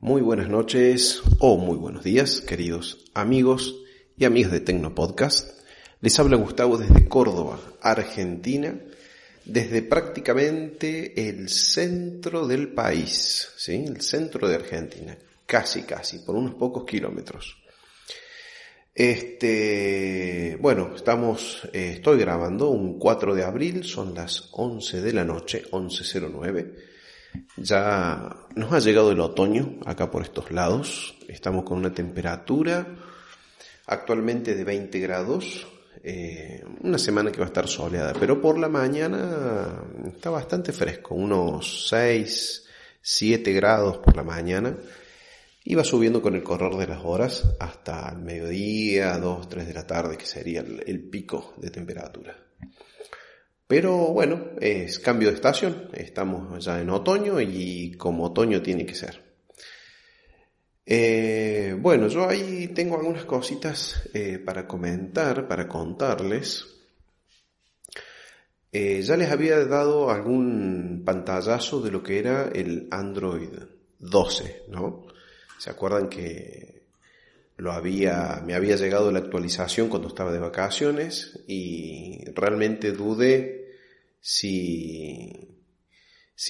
Muy buenas noches o muy buenos días, queridos amigos y amigas de Tecnopodcast. Les habla Gustavo desde Córdoba, Argentina, desde prácticamente el centro del país, ¿sí? El centro de Argentina, casi casi, por unos pocos kilómetros. Este, bueno, estamos, eh, estoy grabando un 4 de abril, son las 11 de la noche, 11.09 ya nos ha llegado el otoño acá por estos lados. Estamos con una temperatura actualmente de 20 grados. Eh, una semana que va a estar soleada, pero por la mañana está bastante fresco, unos 6, 7 grados por la mañana. Y va subiendo con el correr de las horas hasta el mediodía, 2, 3 de la tarde, que sería el pico de temperatura. Pero bueno, es cambio de estación, estamos ya en otoño y como otoño tiene que ser. Eh, bueno, yo ahí tengo algunas cositas eh, para comentar, para contarles. Eh, ya les había dado algún pantallazo de lo que era el Android 12, ¿no? ¿Se acuerdan que lo había, me había llegado la actualización cuando estaba de vacaciones y realmente dudé si,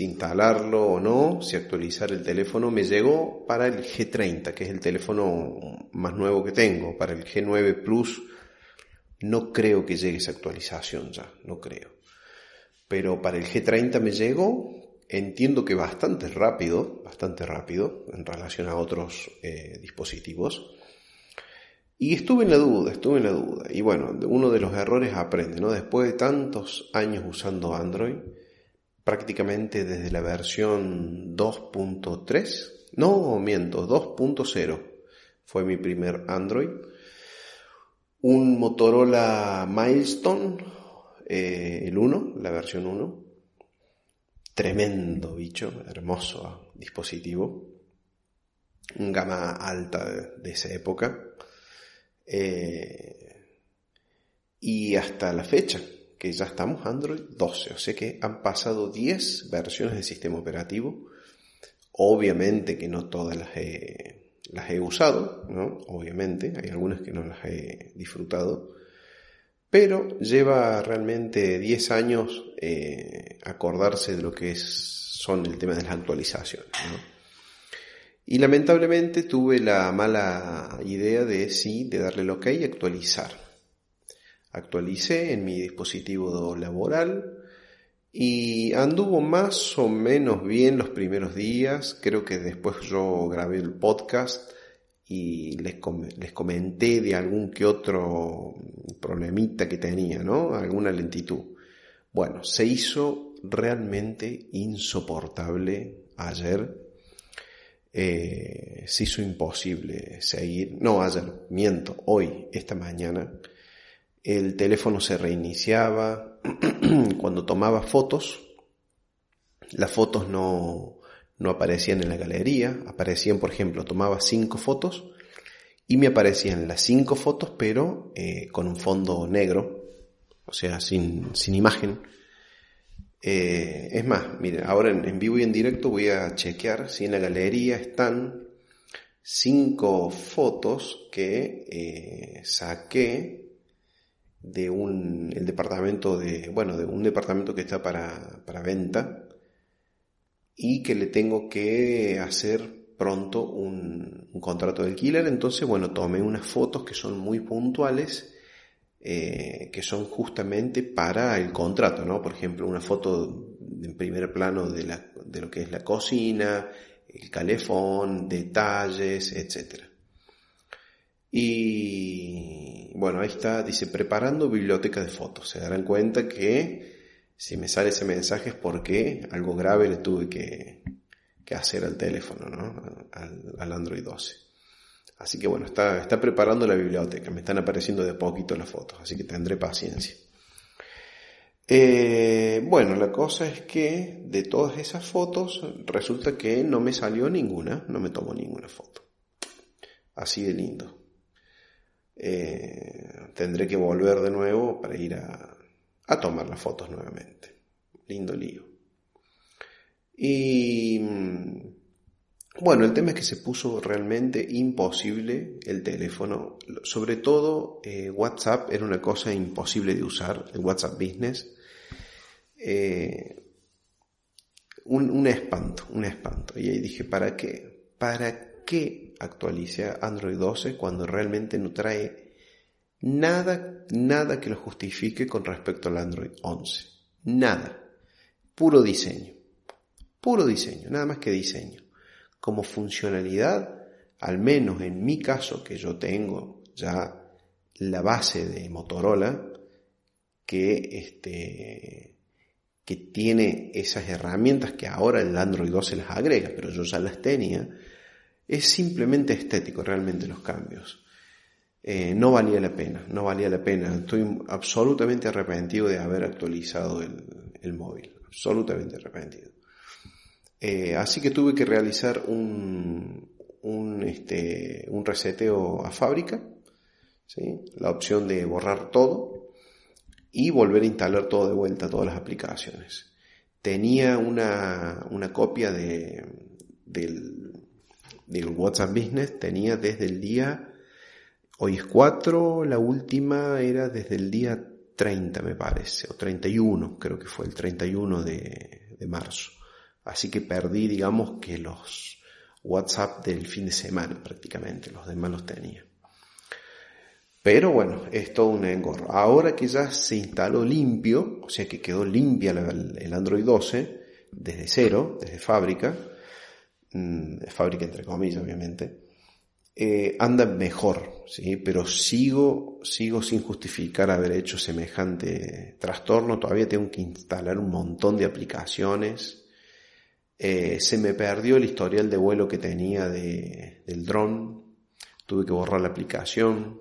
instalarlo o no, si actualizar el teléfono, me llegó para el G30, que es el teléfono más nuevo que tengo. Para el G9 Plus no creo que llegue esa actualización ya, no creo. Pero para el G30 me llegó, entiendo que bastante rápido, bastante rápido en relación a otros eh, dispositivos. Y estuve en la duda, estuve en la duda. Y bueno, uno de los errores aprende, ¿no? Después de tantos años usando Android, prácticamente desde la versión 2.3, no miento, 2.0 fue mi primer Android. Un Motorola Milestone, eh, el 1, la versión 1. Tremendo bicho, hermoso dispositivo. Un gama alta de esa época eh, y hasta la fecha, que ya estamos Android 12, o sea que han pasado 10 versiones del sistema operativo. Obviamente que no todas las he, las he usado, ¿no? Obviamente, hay algunas que no las he disfrutado. Pero lleva realmente 10 años eh, acordarse de lo que son el tema de las actualizaciones. ¿no? Y lamentablemente tuve la mala idea de sí, de darle el ok y actualizar. Actualicé en mi dispositivo laboral y anduvo más o menos bien los primeros días. Creo que después yo grabé el podcast y les, les comenté de algún que otro problemita que tenía, ¿no? Alguna lentitud. Bueno, se hizo realmente insoportable ayer eh, se hizo imposible seguir, no ayer, miento, hoy, esta mañana, el teléfono se reiniciaba, cuando tomaba fotos, las fotos no, no aparecían en la galería, aparecían, por ejemplo, tomaba cinco fotos y me aparecían las cinco fotos, pero eh, con un fondo negro, o sea, sin, sin imagen. Eh, es más, miren, ahora en, vivo y en directo voy a chequear si en la galería están cinco fotos que eh, saqué de un el departamento de bueno de un departamento que está para, para venta y que le tengo que hacer pronto un, un contrato de alquiler. Entonces bueno tomé unas fotos que son muy puntuales eh, que son justamente para el contrato, ¿no? Por ejemplo, una foto en primer plano de, la, de lo que es la cocina, el calefón, detalles, etc. Y bueno, ahí está, dice preparando biblioteca de fotos. Se darán cuenta que si me sale ese mensaje es porque algo grave le tuve que, que hacer al teléfono, ¿no? Al, al Android 12. Así que bueno, está, está preparando la biblioteca, me están apareciendo de poquito las fotos, así que tendré paciencia. Eh, bueno, la cosa es que de todas esas fotos resulta que no me salió ninguna, no me tomó ninguna foto. Así de lindo. Eh, tendré que volver de nuevo para ir a, a tomar las fotos nuevamente. Lindo lío. Y Bueno, el tema es que se puso realmente imposible el teléfono. Sobre todo eh, WhatsApp era una cosa imposible de usar, el WhatsApp Business. Eh, un, un, espanto, un espanto. Y ahí dije, ¿para qué? ¿Para qué actualice Android 12 cuando realmente no trae nada, nada que lo justifique con respecto al Android 11? Nada. Puro diseño. Puro diseño, nada más que diseño. Como funcionalidad, al menos en mi caso, que yo tengo ya la base de Motorola, que este, que tiene esas herramientas que ahora el Android 12 las agrega, pero yo ya las tenía, es simplemente estético realmente los cambios. Eh, no valía la pena, no valía la pena. Estoy absolutamente arrepentido de haber actualizado el, móvil, absolutamente arrepentido. Eh, así que tuve que realizar un, un, este, un reseteo a fábrica, ¿sí? la opción de borrar todo, y volver a instalar todo de vuelta, todas las aplicaciones. Tenía una, una copia de, del, del WhatsApp Business, tenía desde el día, hoy es 4, la última era desde el día 30 me parece, o 31, creo que fue el 31 de, de marzo. Así que perdí, digamos, que los WhatsApp del fin de semana prácticamente, los demás los tenía. Pero bueno, es todo un engorro. Ahora que ya se instaló limpio, o sea que quedó limpia el Android 12, desde cero, desde fábrica, mm, fábrica entre comillas obviamente, eh, anda mejor, ¿sí? pero sigo, sigo sin justificar haber hecho semejante trastorno, todavía tengo que instalar un montón de aplicaciones, eh, se me perdió el historial de vuelo que tenía de, del dron, tuve que borrar la aplicación,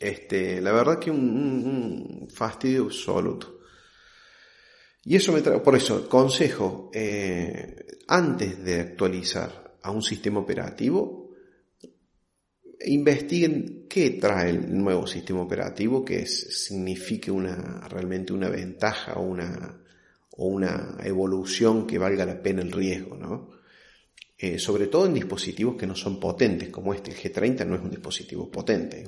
este, la verdad que un, fastidio absoluto. Y eso me trae, por eso, consejo, eh, antes de actualizar a un sistema operativo, investiguen qué trae el nuevo sistema operativo, que signifique una, realmente una ventaja o una, o una evolución que valga la pena el riesgo, ¿no? Eh, sobre todo en dispositivos que no son potentes, como este, el G30 no es un dispositivo potente,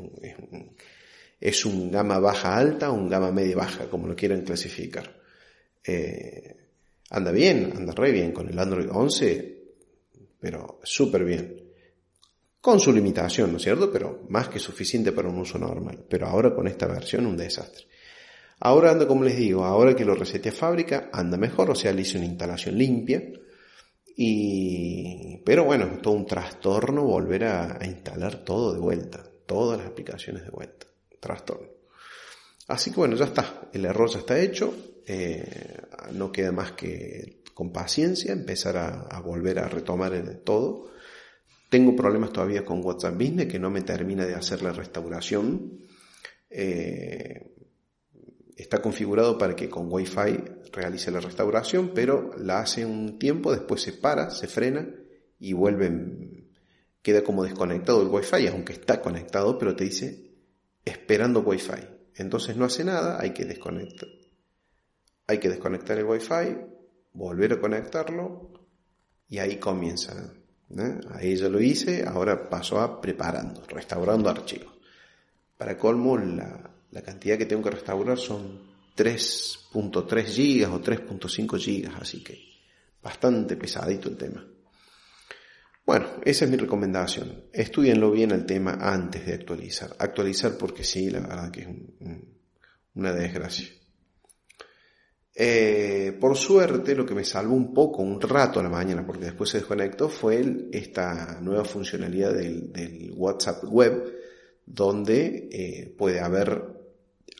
es un, gama baja alta o un gama media baja, como lo quieran clasificar. Eh, anda bien, anda re bien con el Android 11, pero súper bien. Con su limitación, ¿no es cierto? Pero más que suficiente para un uso normal. Pero ahora con esta versión un desastre. Ahora anda, como les digo, ahora que lo reseté a fábrica, anda mejor, o sea, le hice una instalación limpia y, pero bueno, todo un trastorno volver a, instalar todo de vuelta, todas las aplicaciones de vuelta. Trastorno. Así que bueno, ya está, el error ya está hecho, eh, no queda más que con paciencia empezar a, volver a retomar el todo. Tengo problemas todavía con WhatsApp Business que no me termina de hacer la restauración. Eh, está configurado para que con Wi-Fi realice la restauración, pero la hace un tiempo, después se para, se frena y vuelve, queda como desconectado el Wi-Fi, aunque está conectado, pero te dice esperando Wi-Fi. Entonces no hace nada, hay que desconectar. Hay que desconectar el Wi-Fi, volver a conectarlo y ahí comienza. ¿eh? Ahí ya lo hice, ahora paso a preparando, restaurando archivos. Para colmo, la, la cantidad que tengo que restaurar son 3.3 gigas o 3.5 gigas, así que bastante pesadito el tema. Bueno, esa es mi recomendación. Estudienlo bien el tema antes de actualizar. Actualizar porque sí, la verdad que es una desgracia. Eh, por suerte, lo que me salvó un poco, un rato a la mañana, porque después se desconectó, fue esta nueva funcionalidad del, WhatsApp web, donde eh, puede haber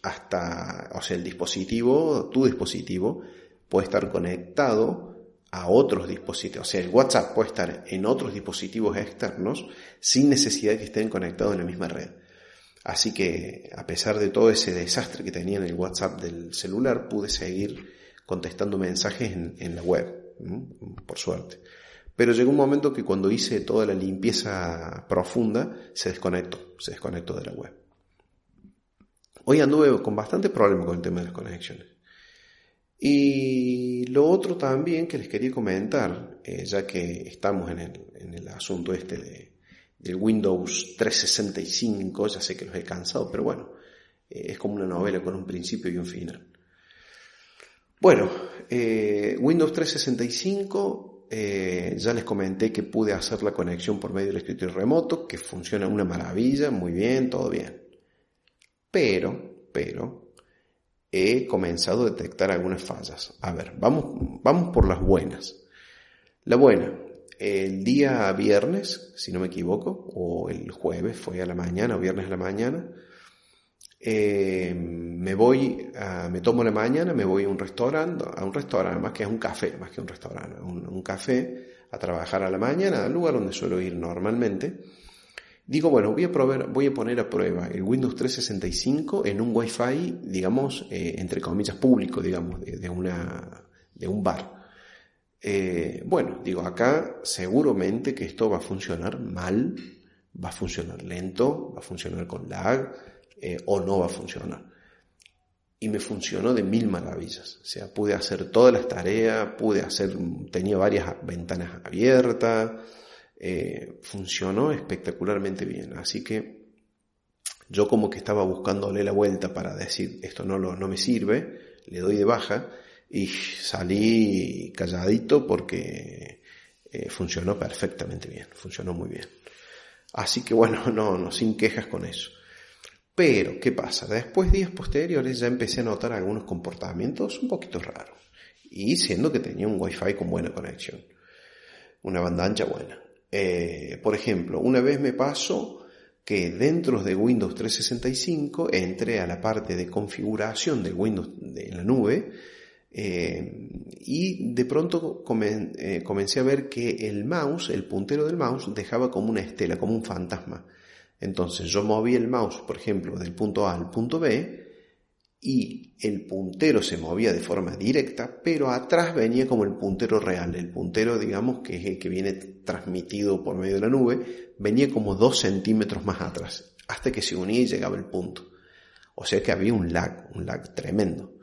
hasta, o sea, el dispositivo, tu dispositivo, puede estar conectado a otros dispositivos. O sea, el WhatsApp puede estar en otros dispositivos externos sin necesidad de que estén conectados en la misma red. Así que, a pesar de todo ese desastre que tenía en el WhatsApp del celular, pude seguir contestando mensajes en, la web, por suerte. Pero llegó un momento que cuando hice toda la limpieza profunda, se desconectó, se desconectó de la web. Hoy anduve con bastante problema con el tema de las conexiones. Y lo otro también que les quería comentar, eh, ya que estamos en el, en el asunto este de, del Windows 365, ya sé que los he cansado, pero bueno, eh, es como una novela con un principio y un final. Bueno, eh, Windows 365, eh, ya les comenté que pude hacer la conexión por medio del escritorio remoto, que funciona una maravilla, muy bien, todo bien. Pero, pero, he comenzado a detectar algunas fallas. A ver, vamos, vamos por las buenas. La buena, el día viernes, si no me equivoco, o el jueves, fue a la mañana, o viernes a la mañana, eh, me voy, me tomo la mañana, me voy a un restaurante, a un restaurante, más que a un café, más que un restaurante, un, un café, a trabajar a la mañana, al lugar donde suelo ir normalmente. Digo, bueno, voy a, probar, voy a poner a prueba el Windows 365 en un Wi-Fi, digamos, eh, entre comillas, público, digamos, de, una, de un bar. Eh, bueno, digo, acá seguramente que esto va a funcionar mal, va a funcionar lento, va a funcionar con lag eh, o no va a funcionar. Y me funcionó de mil maravillas. O sea, pude hacer todas las tareas, pude hacer, tenía varias ventanas abiertas, eh, funcionó espectacularmente bien. Así que yo como que estaba buscándole la vuelta para decir esto no, lo, no me sirve, le doy de baja y salí calladito porque eh, funcionó perfectamente bien, funcionó muy bien. Así que bueno, no, no, sin quejas con eso. Pero, ¿qué pasa? Después, días posteriores, ya empecé a notar algunos comportamientos un poquito raros. Y siendo que tenía un wifi con buena conexión. Una banda ancha buena. Eh, por ejemplo, una vez me pasó que dentro de Windows 365 entré a la parte de configuración del Windows en la nube eh, y de pronto eh, comencé a ver que el mouse, el puntero del mouse, dejaba como una estela, como un fantasma. Entonces yo moví el mouse, por ejemplo, del punto A al punto B y el puntero se movía de forma directa, pero atrás venía como el puntero real, el puntero, digamos, que es el que viene transmitido por medio de la nube, venía como dos centímetros más atrás, hasta que se unía y llegaba el punto. O sea que había un lag, un lag tremendo.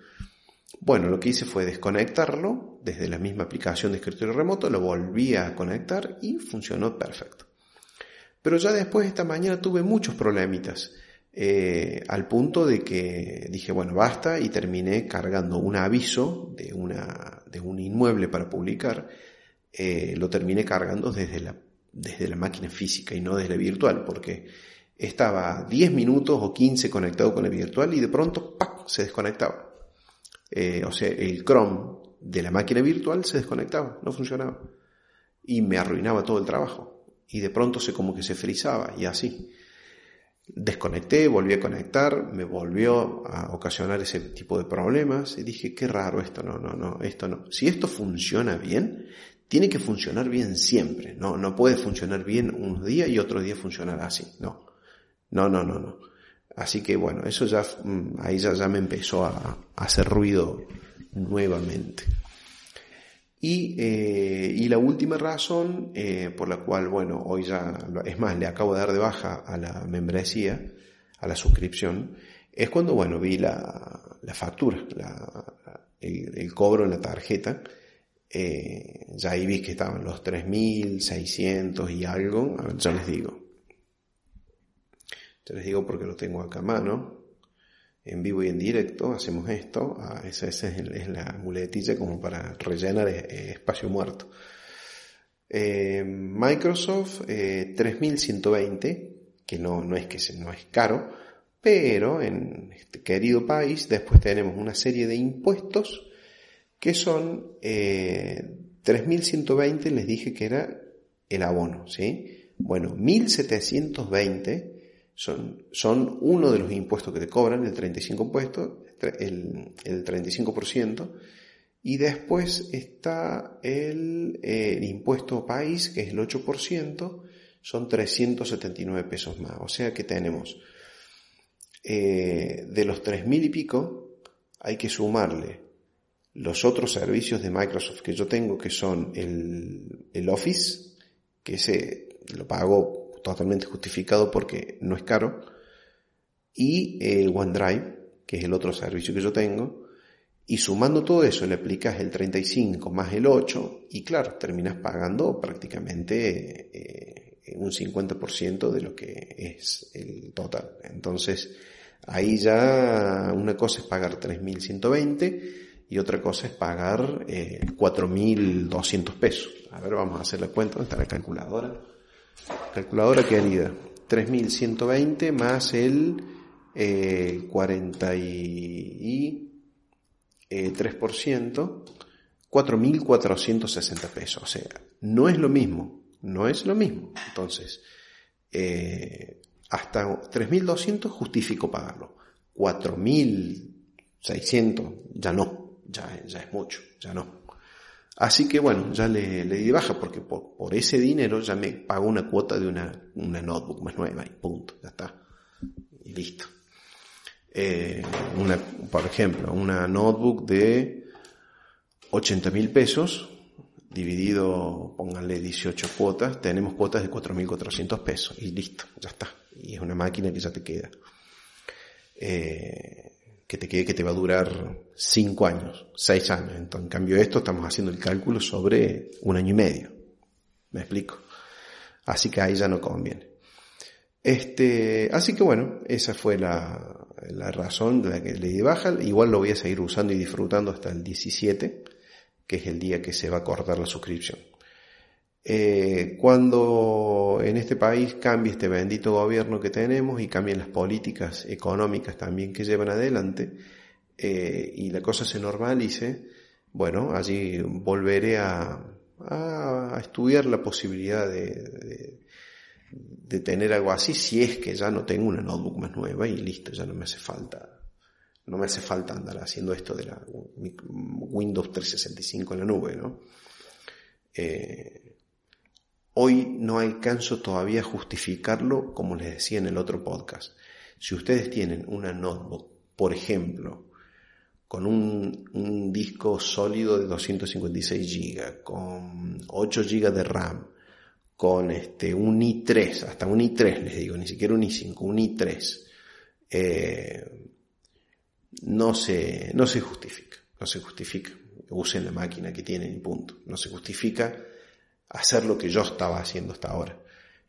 Bueno, lo que hice fue desconectarlo desde la misma aplicación de escritorio remoto, lo volví a conectar y funcionó perfecto. Pero ya después esta mañana tuve muchos problemitas, eh, al punto de que dije, bueno, basta y terminé cargando un aviso de, una, de un inmueble para publicar, eh, lo terminé cargando desde la, desde la máquina física y no desde la virtual, porque estaba 10 minutos o 15 conectado con la virtual y de pronto se desconectaba. Eh, o sea, el Chrome de la máquina virtual se desconectaba, no funcionaba. Y me arruinaba todo el trabajo. Y de pronto se como que se frizaba y así. Desconecté, volví a conectar, me volvió a ocasionar ese tipo de problemas y dije, qué raro esto, no, no, no, esto no. Si esto funciona bien, tiene que funcionar bien siempre, no, no puede funcionar bien un día y otro día funcionar así, no. No, no, no, no. Así que bueno, eso ya, mm, ahí ya, ya me empezó a, hacer ruido nuevamente. Y, eh, y, la última razón eh, por la cual, bueno, hoy ya, es más, le acabo de dar de baja a la membresía, a la suscripción, es cuando, bueno, vi la, la factura, la, el, cobro en la tarjeta, eh, ya ahí vi que estaban los 3.600 y algo, a ver, ya les digo, te les digo porque lo tengo acá a mano. En vivo y en directo hacemos esto. Ah, esa, es, la muletilla como para rellenar eh, espacio muerto. Eh, Microsoft 3120, eh, que no, no es que no es caro, pero en este querido país después tenemos una serie de impuestos que son 3120, les dije que era el abono, ¿sí? Bueno, 1720 son, son uno de los impuestos que te cobran, el 35%, el, el 35%, y después está el, el, impuesto país, que es el 8%, son 379 pesos más. O sea que tenemos eh, de los 3.000 y pico, hay que sumarle los otros servicios de Microsoft que yo tengo, que son el, el Office, que ese lo pago totalmente justificado porque no es caro, y el OneDrive, que es el otro servicio que yo tengo, Y sumando todo eso le aplicas el 35 más el 8 y claro, terminas pagando prácticamente eh, un 50% de lo que es el total. Entonces, ahí ya una cosa es pagar 3.120 y otra cosa es pagar eh, 4.200 pesos. A ver, vamos a hacer la cuenta, ¿dónde está la calculadora? Calculadora querida, 3.120 más el eh, 40 y 3%, 4.460 pesos. O sea, no es lo mismo, no es lo mismo. Entonces, eh, hasta 3.200 justifico pagarlo. 4.600 ya no, ya es mucho, ya no. Así que bueno, ya le, le di baja porque por, por, ese dinero ya me pago una cuota de una, una notebook más nueva y punto, ya está. Y listo. Eh, una, por ejemplo, una notebook de 80 mil pesos, dividido, pónganle 18 cuotas, tenemos cuotas de 4.400 pesos y listo, ya está. Y es una máquina que ya te queda. Eh, que te quede que te va a durar 5 años, 6 años. Entonces, en cambio esto estamos haciendo el cálculo sobre un año y medio. ¿Me explico? Así que ahí ya no conviene. Este, así que bueno, esa fue la, la razón de la que le di baja. Igual lo voy a seguir usando y disfrutando hasta el 17, que es el día que se va a cortar la suscripción. Eh, cuando en este país cambie este bendito gobierno que tenemos y cambien las políticas económicas también que llevan adelante eh, y la cosa se normalice, bueno, allí volveré a, estudiar la posibilidad de tener algo así si es que ya no tengo una notebook más nueva y listo, ya no me hace falta no me hace falta andar haciendo esto de la Windows 365 en la nube, ¿no? Eh, hoy no alcanzo todavía a justificarlo como les decía en el otro podcast. Si ustedes tienen una notebook, por ejemplo, con un, disco sólido de 256 GB, con 8 GB de RAM, con este, un i3, hasta un i3 les digo, ni siquiera un i5, un i3, eh, no, se, no se justifica, no se justifica. Usen la máquina que tienen y punto. No se justifica hacer lo que yo estaba haciendo hasta ahora.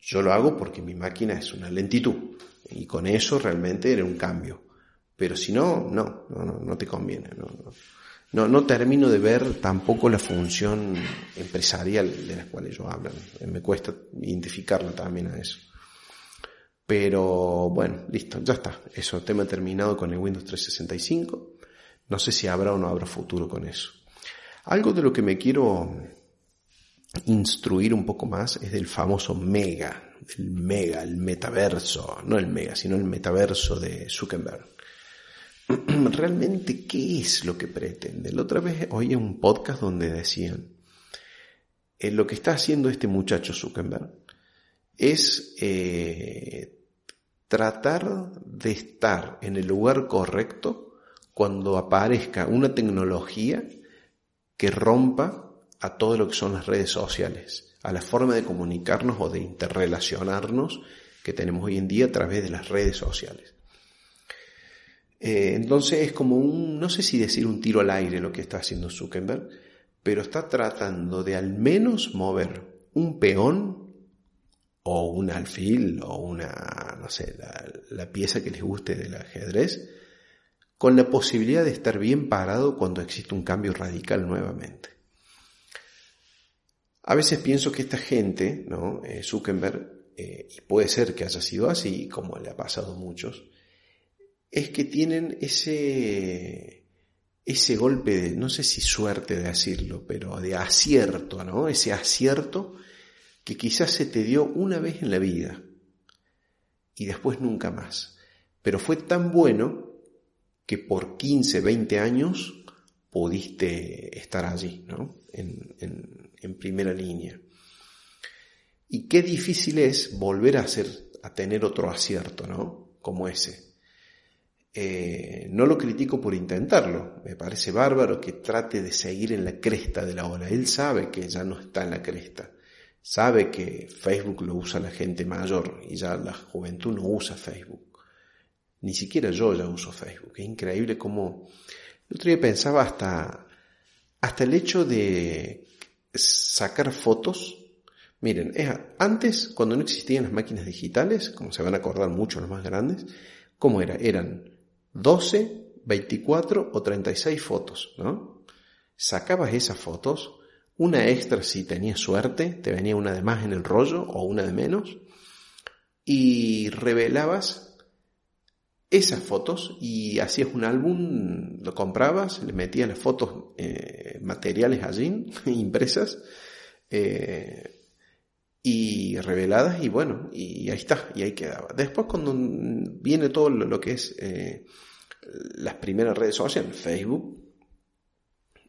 Yo lo hago porque mi máquina es una lentitud y con eso realmente era un cambio. Pero si no, no, no, no, te conviene. No, no. No, no termino de ver tampoco la función empresarial de la cual ellos hablan. Me cuesta identificarla también a eso. Pero bueno, listo, ya está. Eso, tema terminado con el Windows 365. No sé si habrá o no habrá futuro con eso. Algo de lo que me quiero instruir un poco más es del famoso mega, el mega, el metaverso, no el mega, sino el metaverso de Zuckerberg. realmente qué es lo que pretende. La otra vez oí un podcast donde decían, eh, lo que está haciendo este muchacho Zuckerberg es eh, tratar de estar en el lugar correcto cuando aparezca una tecnología que rompa a todo lo que son las redes sociales, a la forma de comunicarnos o de interrelacionarnos que tenemos hoy en día a través de las redes sociales. Eh, entonces es como un, no sé si decir un tiro al aire lo que está haciendo Zuckerberg, pero está tratando de al menos mover un peón o un alfil o una, no sé, la, la pieza que les guste del ajedrez, con la posibilidad de estar bien parado cuando existe un cambio radical nuevamente. A veces pienso que esta gente, ¿no? Eh, Zuckerberg, eh, y puede ser que haya sido así, como le ha pasado a muchos, es que tienen ese, ese golpe de, no sé si suerte de decirlo, pero de acierto, ¿no? Ese acierto que quizás se te dio una vez en la vida y después nunca más. Pero fue tan bueno que por 15, 20 años pudiste estar allí, ¿no? En, en, en primera línea. Y qué difícil es volver a hacer, a tener otro acierto, ¿no? Como ese. Eh, no lo critico por intentarlo, me parece bárbaro que trate de seguir en la cresta de la ola. Él sabe que ya no está en la cresta, sabe que Facebook lo usa la gente mayor y ya la juventud no usa Facebook. Ni siquiera yo ya uso Facebook. Es increíble cómo, El otro día pensaba hasta, hasta el hecho de sacar fotos. Miren, antes, cuando no existían las máquinas digitales, como se van a acordar mucho los más grandes, ¿cómo era? Eran 12, 24 o 36 fotos, ¿no? Sacabas esas fotos, una extra si tenías suerte, te venía una de más en el rollo o una de menos, y revelabas esas fotos y hacías un álbum, lo comprabas, le metías las fotos eh, materiales allí, impresas, eh, y reveladas, y bueno, y ahí está, y ahí quedaba. Después cuando viene todo lo, que es eh, las primeras redes sociales, Facebook,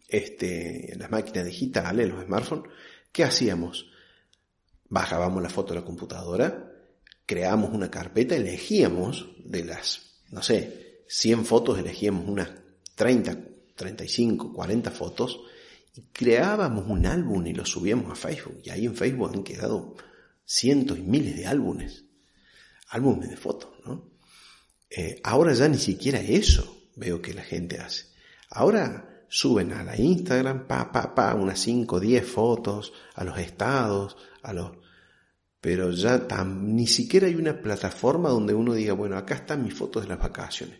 este, las máquinas digitales, los smartphones, ¿qué hacíamos? Bajábamos la foto de la computadora, creábamos una carpeta, elegíamos de las, no sé, 100 fotos, elegíamos unas 30, 35, 40 fotos y creábamos un álbum y lo subíamos a Facebook. Y ahí en Facebook han quedado cientos y miles de álbumes, álbumes de fotos, ¿no? Eh, ahora ya ni siquiera eso veo que la gente hace. Ahora suben a la Instagram, pa, pa, pa, unas 5, 10 fotos, a los estados, a los pero ya ni siquiera hay una plataforma donde uno diga, bueno, acá están mis fotos de las vacaciones.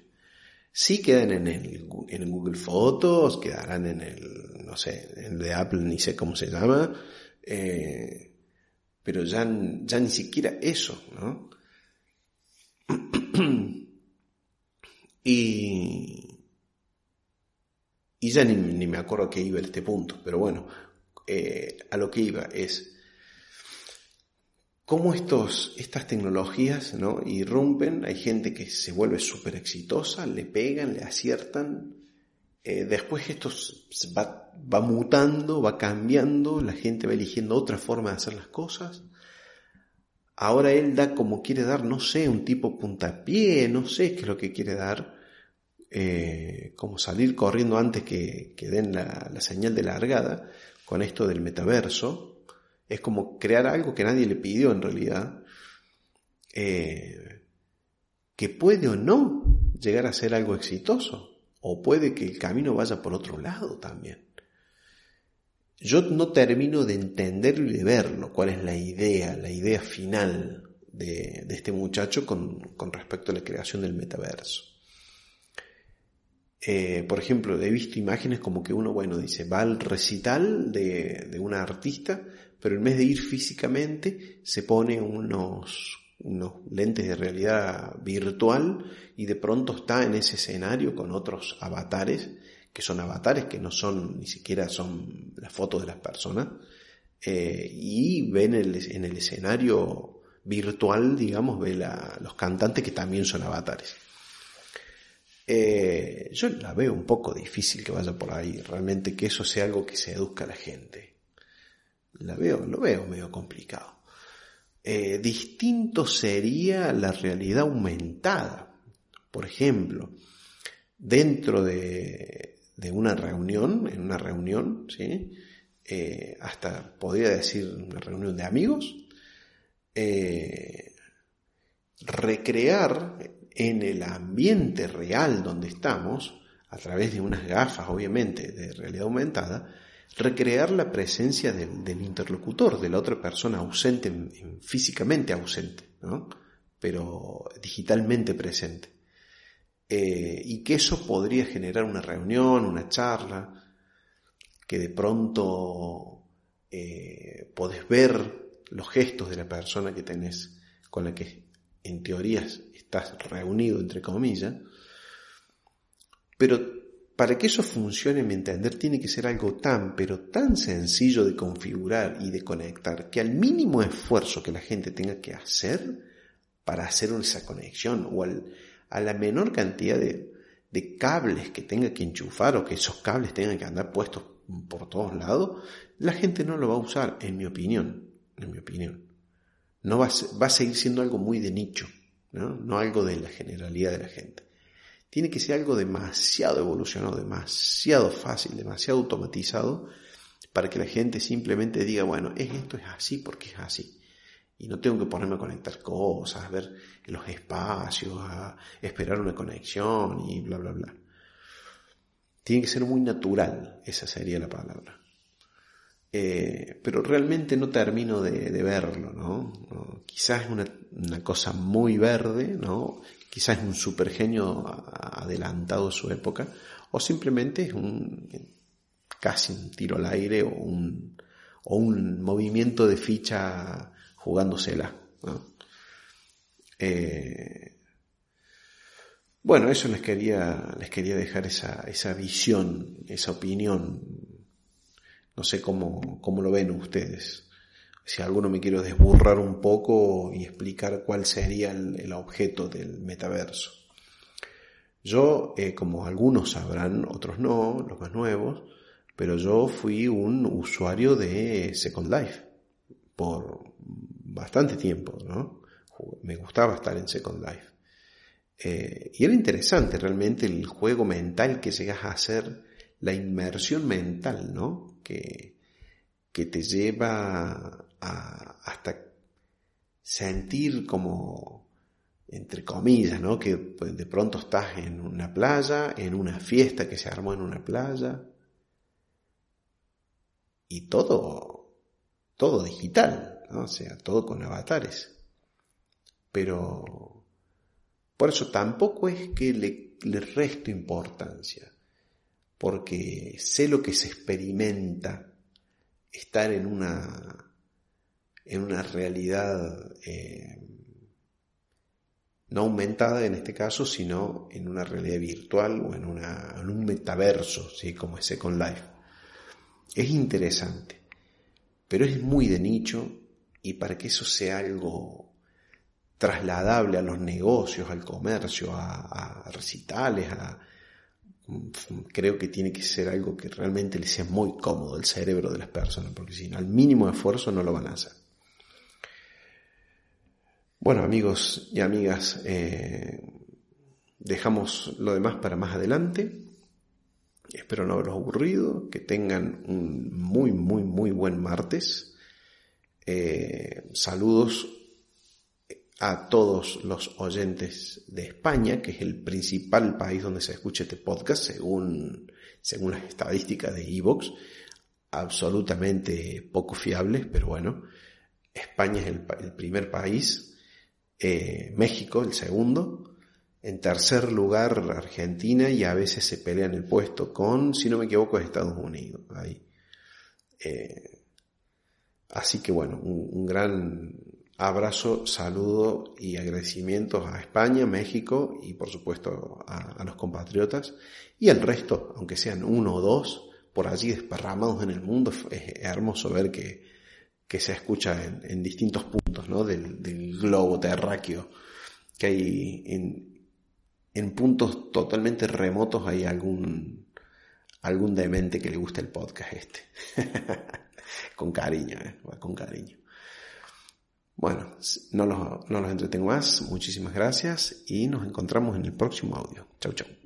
Sí quedan en el, en Google Fotos, quedarán en el, no sé, en el de Apple, ni sé cómo se llama, eh, pero ya, ya ni siquiera eso, ¿no? y, y ya ni, me acuerdo a qué iba este punto, pero bueno, eh, a lo que iba es, cómo estos, estas tecnologías ¿no? irrumpen, hay gente que se vuelve súper exitosa, le pegan, le aciertan, eh, después esto va, mutando, va cambiando, la gente va eligiendo otra forma de hacer las cosas. Ahora él da como quiere dar, no sé, un tipo puntapié, no sé qué es lo que quiere dar, eh, como salir corriendo antes que, que den la, la señal de largada con esto del metaverso, es como crear algo que nadie le pidió en realidad, eh, que puede o no llegar a ser algo exitoso, o puede que el camino vaya por otro lado también. Yo no termino de entenderlo y de verlo, cuál es la idea, la idea final de, este muchacho con, respecto a la creación del metaverso. Eh, por ejemplo, he visto imágenes como que uno, bueno, dice, va al recital de, de una artista pero en vez de ir físicamente se pone unos, unos lentes de realidad virtual y de pronto está en ese escenario con otros avatares, que son avatares que no son ni siquiera son las fotos de las personas, eh, y ven el, en el escenario virtual, digamos, ve los cantantes que también son avatares. Eh, yo la veo un poco difícil que vaya por ahí, realmente que eso sea algo que se eduzca a la gente la veo, lo veo medio complicado. Eh, distinto sería la realidad aumentada. Por ejemplo, dentro de, una reunión, en una reunión, ¿sí? Eh, hasta podría decir una reunión de amigos, eh, recrear en el ambiente real donde estamos, a través de unas gafas, obviamente, de realidad aumentada, recrear la presencia del, interlocutor, de la otra persona ausente, físicamente ausente, pero digitalmente presente. Eh, y que eso podría generar una reunión, una charla, que de pronto eh, podés ver los gestos de la persona que tenés, con la que en teoría estás reunido, entre comillas, pero para que eso funcione, mi entender, tiene que ser algo tan, pero tan sencillo de configurar y de conectar, que al mínimo esfuerzo que la gente tenga que hacer para hacer esa conexión, o a la menor cantidad de, de cables que tenga que enchufar, o que esos cables tengan que andar puestos por todos lados, la gente no lo va a usar, en mi opinión, en mi opinión. No va a, va a seguir siendo algo muy de nicho, ¿no? no algo de la generalidad de la gente tiene que ser algo demasiado evolucionado, demasiado fácil, demasiado automatizado para que la gente simplemente diga, bueno, es esto es así porque es así. Y no tengo que ponerme a conectar cosas, a ver los espacios, a esperar una conexión y bla, bla, bla. Tiene que ser muy natural, esa sería la palabra. Eh, pero realmente no termino de, verlo, ¿no? Quizás es una, cosa muy verde, ¿no? Quizás es un supergenio adelantado a su época, o simplemente es un casi un tiro al aire o un, o un movimiento de ficha jugándosela. Eh, bueno, eso les quería, les quería dejar esa, esa visión, esa opinión. No sé cómo, cómo lo ven ustedes. Si alguno me quiero desburrar un poco y explicar cuál sería el, objeto del metaverso. Yo, eh, como algunos sabrán, otros no, los más nuevos, pero yo fui un usuario de Second Life por bastante tiempo, ¿no? Me gustaba estar en Second Life. Eh, y era interesante realmente el juego mental que llegas a hacer, la inmersión mental, ¿no? Que, que te lleva hasta sentir como, entre comillas, ¿no? Que de pronto estás en una playa, en una fiesta que se armó en una playa, y todo, todo digital, o sea, todo con avatares. Pero por eso tampoco es que le, le resto importancia, porque sé lo que se experimenta estar en una, en una realidad eh, no aumentada en este caso, sino en una realidad virtual o en, una, en un metaverso, ¿sí? como es Second Life. Es interesante, pero es muy de nicho y para que eso sea algo trasladable a los negocios, al comercio, a, recitales, a, creo que tiene que ser algo que realmente le sea muy cómodo al cerebro de las personas, porque si no, al mínimo esfuerzo no lo van a hacer. Bueno, amigos y amigas, eh, dejamos lo demás para más adelante. Espero no haberlos aburrido, que tengan un muy, muy, muy buen martes. Eh, saludos a todos los oyentes de España, que es el principal país donde se escucha este podcast, según, según las estadísticas de Evox, absolutamente poco fiables, pero bueno, España es el, primer país, eh, México el segundo, en tercer lugar, Argentina y a veces se pelean el puesto con, si no me equivoco, Estados Unidos. Ahí. Eh, así que bueno, un, gran abrazo, saludo y agradecimientos a España, México y por supuesto a, los compatriotas y al resto, aunque sean uno o dos, por allí desparramados en el mundo. Es, hermoso ver que, que se escucha en, distintos puntos ¿no? del, del globo terráqueo que hay en, en puntos totalmente remotos hay algún, algún demente que le guste el podcast este. con cariño, ¿eh? con cariño. Bueno, no los, no los entretengo más. Muchísimas gracias y nos encontramos en el próximo audio. Chau, chau.